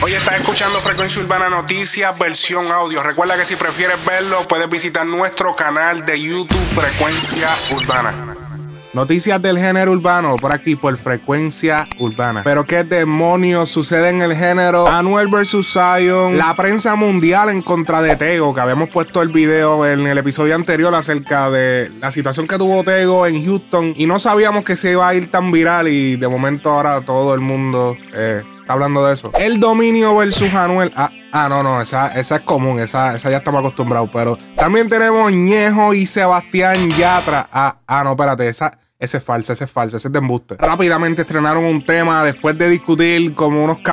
Hoy estás escuchando Frecuencia Urbana Noticias, versión audio. Recuerda que si prefieres verlo, puedes visitar nuestro canal de YouTube Frecuencia Urbana. Noticias del género urbano por aquí por frecuencia urbana. Pero qué demonios sucede en el género Anuel vs Zion, la prensa mundial en contra de Tego, que habíamos puesto el video en el episodio anterior acerca de la situación que tuvo Tego en Houston y no sabíamos que se iba a ir tan viral y de momento ahora todo el mundo eh, hablando de eso. El dominio versus Anuel. Ah, ah no, no, esa, esa es común, esa, esa ya estamos acostumbrados. Pero también tenemos Ñejo y Sebastián Yatra. Ah, ah, no, espérate, esa. Ese es falso, ese es falso, ese es de embuste. Rápidamente estrenaron un tema después de discutir como unos c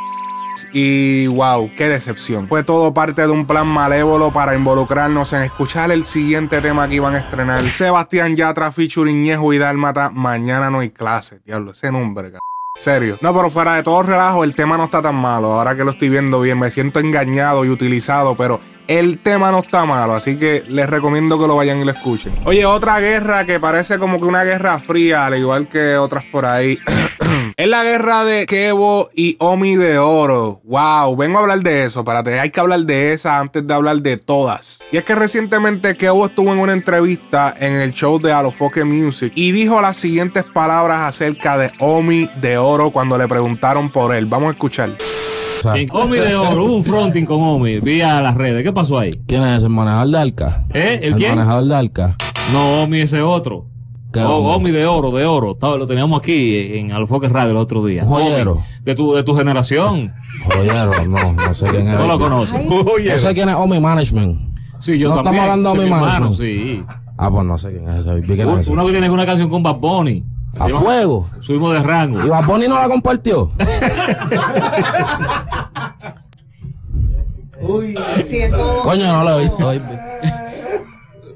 y wow, qué decepción. Fue todo parte de un plan malévolo para involucrarnos en escuchar el siguiente tema que iban a estrenar. Sebastián Yatra featuring Ñejo y Dálmata. Mañana no hay clase, diablo, ese nombre, Serio. No, pero fuera de todo relajo, el tema no está tan malo. Ahora que lo estoy viendo bien, me siento engañado y utilizado, pero el tema no está malo, así que les recomiendo que lo vayan y lo escuchen. Oye, otra guerra que parece como que una guerra fría, al igual que otras por ahí. es la guerra de Kevo y Omi de Oro. Wow, vengo a hablar de eso. Espérate, hay que hablar de esa antes de hablar de todas. Y es que recientemente Kevo estuvo en una entrevista en el show de Alofoque Music y dijo las siguientes palabras acerca de Omi de Oro cuando le preguntaron por él. Vamos a escuchar. Omi de oro, hubo un fronting con Omi vía las redes. ¿Qué pasó ahí? ¿Quién es el manejador de Arca? ¿Eh? ¿El, El quién? manejador de Arca. No, Omi ese otro. ¿Qué Oh, Omi? Omi de oro, de oro. Estaba- lo teníamos aquí en Alfoque Radio el otro día. Un joyero. Omi, De tu, de tu generación. Joyero, no, no sé quién es. No lo conoces. No sé quién es Omi Management. Sí, yo No también. estamos hablando de Ese mi es mi hermano, hermano. sí. Ah, pues no sé quién es ese. Uno que tiene una canción con Bad Bunny. A fuego. Subimos de rango. ¿Y Bad Bunny no la compartió? Siento. Coño, no lo he visto.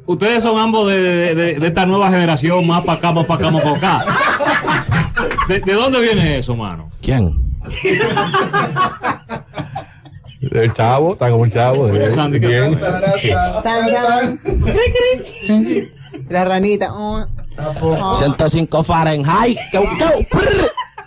Ustedes son ambos de, de- de- de esta nueva generación, más para acá, más para acá, más para acá. ¿De, de dónde viene eso, mano? ¿Quién? El chavo, está como el chavo. de- Sandy, ¿qué bien. La ranita. oh. 105 Fahrenheit.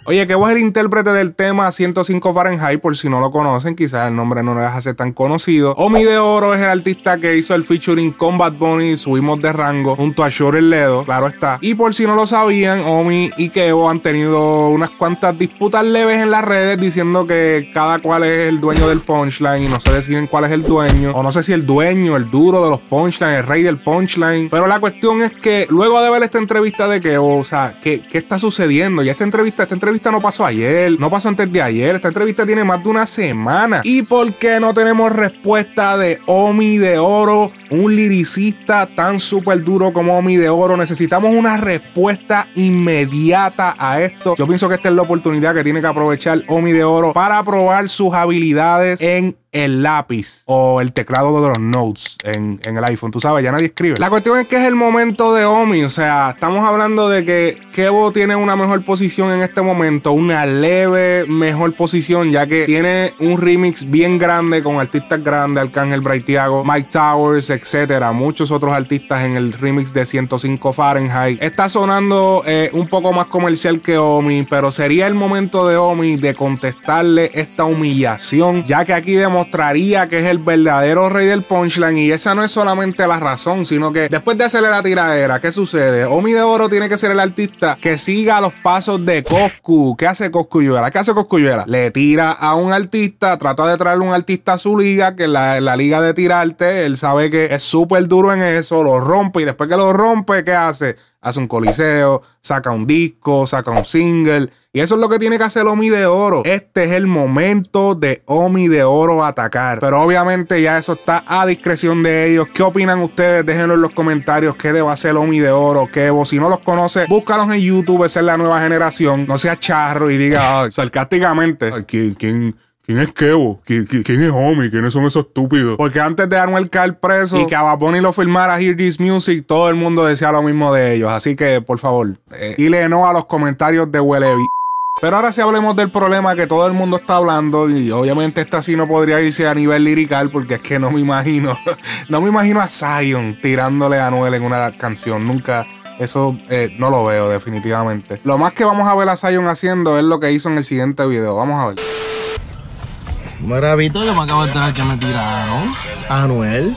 Oye, que vos el intérprete del tema 105 Fahrenheit, por si no lo conocen, quizás el nombre no le deja ser tan conocido. Omi de Oro es el artista que hizo el featuring con Bad Bunny, subimos de rango, junto a Shore el Ledo, claro está. Y por si no lo sabían, Omi y Kevo han tenido unas cuantas disputas leves en las redes diciendo que cada cual es el dueño del punchline y no se deciden cuál es el dueño, o no sé si el dueño, el duro de los punchlines, el rey del punchline. Pero la cuestión es que luego de ver esta entrevista de Kevo, o sea, ¿qué, qué está sucediendo? Y esta entrevista, esta entrevista no pasó ayer, no pasó antes de ayer, esta entrevista tiene más de una semana. ¿Y por qué no tenemos respuesta de Omi de Oro, un liricista tan súper duro como Omi de Oro? Necesitamos una respuesta inmediata a esto. Yo pienso que esta es la oportunidad que tiene que aprovechar Omi de Oro para probar sus habilidades en el lápiz o el teclado de los notes en, en el iPhone. Tú sabes, ya nadie escribe. La cuestión es que es el momento de Omi. O sea, estamos hablando de que Kevo tiene una mejor posición en este momento, una leve mejor posición, ya que tiene un remix bien grande con artistas grandes, Arcángel Braithiago, Mike Towers, etcétera, muchos otros artistas en el remix de 105 Fahrenheit. Está sonando eh, un poco más comercial que Omi, pero sería el momento de Omi de contestarle esta humillación, ya que aquí demostraría que es el verdadero rey del punchline y esa no es solamente la razón, sino que después de hacerle la tiradera, ¿qué sucede? Omi de Oro tiene que ser el artista que siga los pasos de Coscu. ¿Qué hace Coscuyuela? ¿Qué hace Coscuyuela? Le tira a un artista, trata de traerle un artista a su liga, que la, la liga de tirarte, él sabe que es súper duro en eso, lo rompe y después que lo rompe, ¿qué hace? Hace un coliseo, saca un disco, saca un single. Y eso es lo que tiene que hacer Omi de Oro. Este es el momento de Omi de Oro atacar. Pero obviamente ya eso está a discreción de ellos. ¿Qué opinan ustedes? Déjenlo en los comentarios. ¿Qué debe hacer Omi de Oro? ¿Qué vos? Si no los conoces, búscalos en YouTube. Esa es la nueva generación. No sea charro y diga ay, sarcásticamente. ¿quién, quién, ¿Quién es Kevo? ¿Qui- qui- ¿Quién, es Homie? ¿Quiénes son esos estúpidos? Porque antes de Anuel caer preso y que a Bad Bunny lo firmara Hear This Music, todo el mundo decía lo mismo de ellos. Así que, por favor, eh, dile no a los comentarios de Huelevi. Pero ahora sí hablemos del problema que todo el mundo está hablando y obviamente esta sí no podría irse a nivel lirical porque es que no me imagino, no me imagino a Zion tirándole a Anuel en una canción, nunca, eso eh, no lo veo definitivamente. Lo más que vamos a ver a Zion haciendo es lo que hizo en el siguiente video, vamos a ver. Mira, Vito, yo me acabo de enterar que me tiraron. Anuel.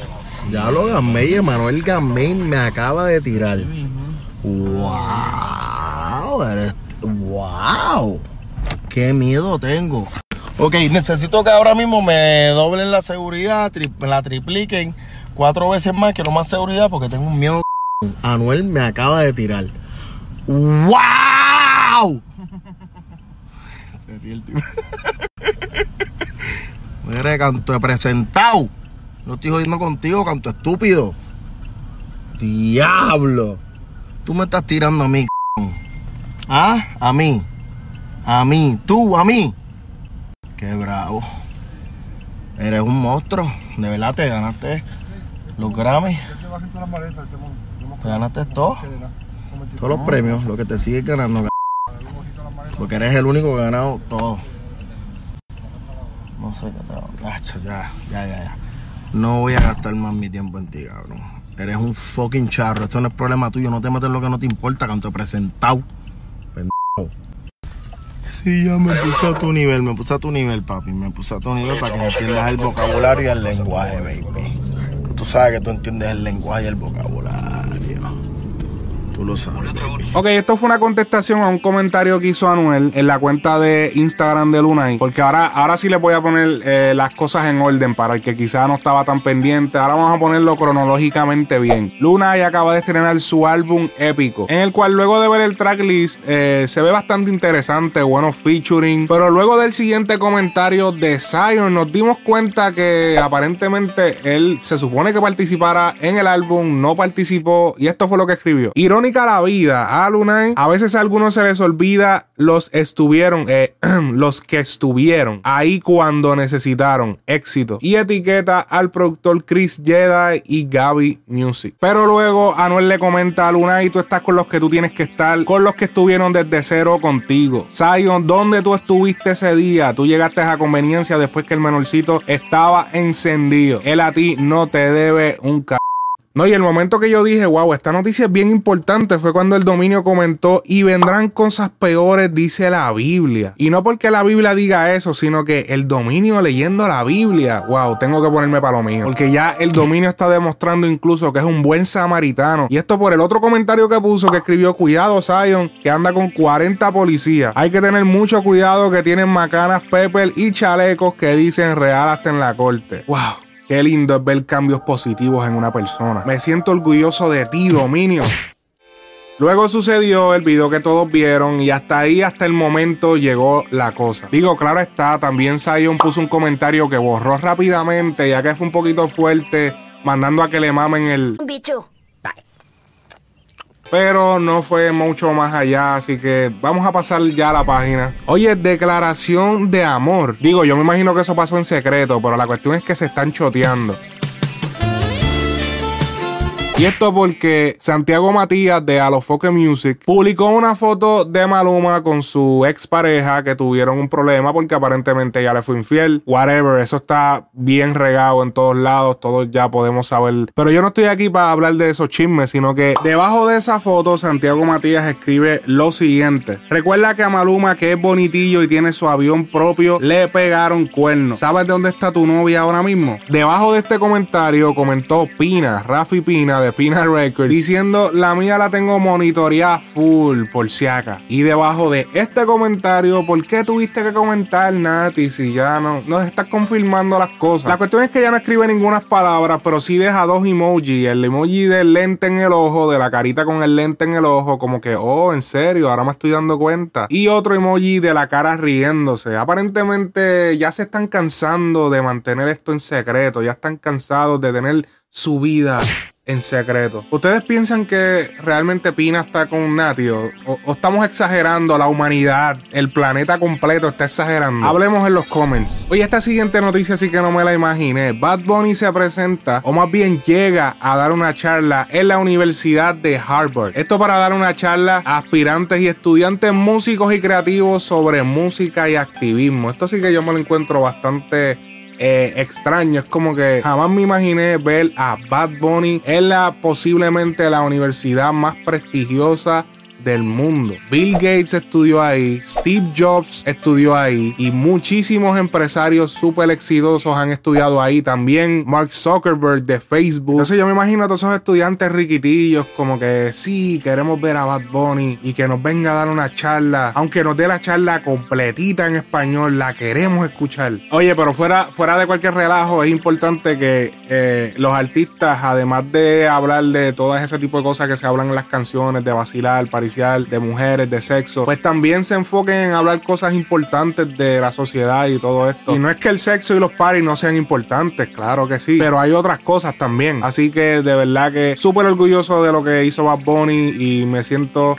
Ya lo gamé y Emanuel Gamay me acaba de tirar. ¡Wow! eres- ¡Wow! ¡Qué miedo tengo! Ok, necesito que ahora mismo me doblen la seguridad, tri- la tripliquen cuatro veces más, quiero más seguridad porque tengo un miedo. Anuel me acaba de tirar. ¡Wow! Se ríe el tipo. Canto presentado. No estoy jodiendo contigo, canto estúpido. Diablo. Tú me estás tirando a mí. ¿Ah? A mí. A mí. Tú, a mí. Qué bravo. Eres un monstruo. De verdad te ganaste los Grammy. Te ganaste todo. Todos los premios. Lo que te sigues ganando. Porque eres el único que ha ganado todo. No sé qué te Gacho, ya, ya, ya, ya. No voy a gastar más mi tiempo en ti, cabrón. Eres un fucking charro. Esto no es problema tuyo. No te metes en lo que no te importa, canto he presentado. Pendejo. Sí, ya me puse a tu nivel, me puse a tu nivel, papi. Me puse a tu nivel para que entiendas el vocabulario y el lenguaje, baby. Tú sabes que tú entiendes el lenguaje y el vocabulario. Tú lo sabes, baby. Ok, esto fue una contestación a un comentario que hizo Anuel en la cuenta de Instagram de Lunay. Porque ahora, ahora sí le voy a poner eh, las cosas en orden para el que quizá no estaba tan pendiente. Ahora vamos a ponerlo cronológicamente bien. Lunay acaba de estrenar su álbum épico, en el cual luego de ver el tracklist eh, se ve bastante interesante, buenos featuring. Pero luego del siguiente comentario de Zion nos dimos cuenta que aparentemente él se supone que participara en el álbum, no participó y esto fue lo que escribió. La vida, a Lunay. A veces a algunos se les olvida los estuvieron, eh, los que estuvieron ahí cuando necesitaron éxito. Y etiqueta al productor Chris Jedi y Gaby Music. Pero luego Anuel le comenta a Lunay, tú estás con los que tú tienes que estar, con los que estuvieron desde cero contigo. Zion, ¿dónde tú estuviste ese día? Tú llegaste a conveniencia después que el menorcito estaba encendido. Él a ti no te debe un c no, y el momento que yo dije, wow, esta noticia es bien importante fue cuando el dominio comentó y vendrán cosas peores, dice la Biblia. Y no porque la Biblia diga eso, sino que el dominio leyendo la Biblia, wow, tengo que ponerme para lo mío. Porque ya el dominio está demostrando incluso que es un buen samaritano. Y esto por el otro comentario que puso que escribió, cuidado Zion, que anda con 40 policías. Hay que tener mucho cuidado que tienen macanas, pepper y chalecos que dicen real hasta en la corte. Wow. Qué lindo es ver cambios positivos en una persona. Me siento orgulloso de ti, Dominio. Luego sucedió el video que todos vieron y hasta ahí, hasta el momento, llegó la cosa. Digo, claro está, también Zion puso un comentario que borró rápidamente, ya que fue un poquito fuerte, mandando a que le mamen el... Bicho. Pero no fue mucho más allá, así que vamos a pasar ya a la página. Oye, declaración de amor. Digo, yo me imagino que eso pasó en secreto, pero la cuestión es que se están choteando. Y esto porque Santiago Matías de Alofoque Music publicó una foto de Maluma con su expareja que tuvieron un problema porque aparentemente ella le fue infiel. Whatever, eso está bien regado en todos lados, todos ya podemos saber. Pero yo no estoy aquí para hablar de esos chismes, sino que debajo de esa foto Santiago Matías escribe lo siguiente. Recuerda que a Maluma, que es bonitillo y tiene su avión propio, le pegaron cuernos. ¿Sabes de dónde está tu novia ahora mismo? Debajo de este comentario comentó Pina, Rafi Pina de Pina Records, diciendo la mía la tengo monitoreada full por si acá. Y debajo de este comentario, ¿por qué tuviste que comentar, Nati? Si ya no nos estás confirmando las cosas. La cuestión es que ya no escribe ninguna palabra, pero sí deja dos emojis. El emoji del lente en el ojo, de la carita con el lente en el ojo, como que, oh, en serio, ahora me estoy dando cuenta. Y otro emoji de la cara riéndose. Aparentemente ya se están cansando de mantener esto en secreto, ya están cansados de tener su vida en secreto. ¿Ustedes piensan que realmente Pina está con Nati o, o- estamos exagerando? La humanidad, el planeta completo está exagerando. Hablemos en los comments. Oye, esta siguiente noticia sí que no me la imaginé. Bad Bunny se presenta, o más bien llega a dar una charla en la Universidad de Harvard. Esto para dar una charla a aspirantes y estudiantes músicos y creativos sobre música y activismo. Esto sí que yo me lo encuentro bastante eh, extraño. Es como que jamás me imaginé ver a Bad Bunny en la posiblemente la universidad más prestigiosa del mundo. Bill Gates estudió ahí, Steve Jobs estudió ahí y muchísimos empresarios súper exitosos han estudiado ahí también. Mark Zuckerberg de Facebook. Entonces yo me imagino a todos esos estudiantes riquitillos como que sí, queremos ver a Bad Bunny y que nos venga a dar una charla, aunque nos dé la charla completita en español, la queremos escuchar. Oye, pero fuera, fuera de cualquier relajo, es importante que eh, los artistas, además de hablar de todo ese tipo de cosas que se hablan en las canciones, de vacilar, de mujeres, de sexo, pues también se enfoquen en hablar cosas importantes de la sociedad y todo esto. Y no es que el sexo y los paris no sean importantes, claro que sí, pero hay otras cosas también. Así que de verdad que súper orgulloso de lo que hizo Bad Bunny y me siento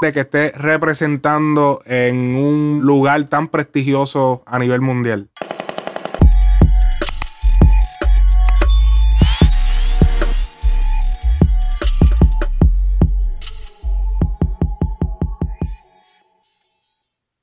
de que esté representando en un lugar tan prestigioso a nivel mundial.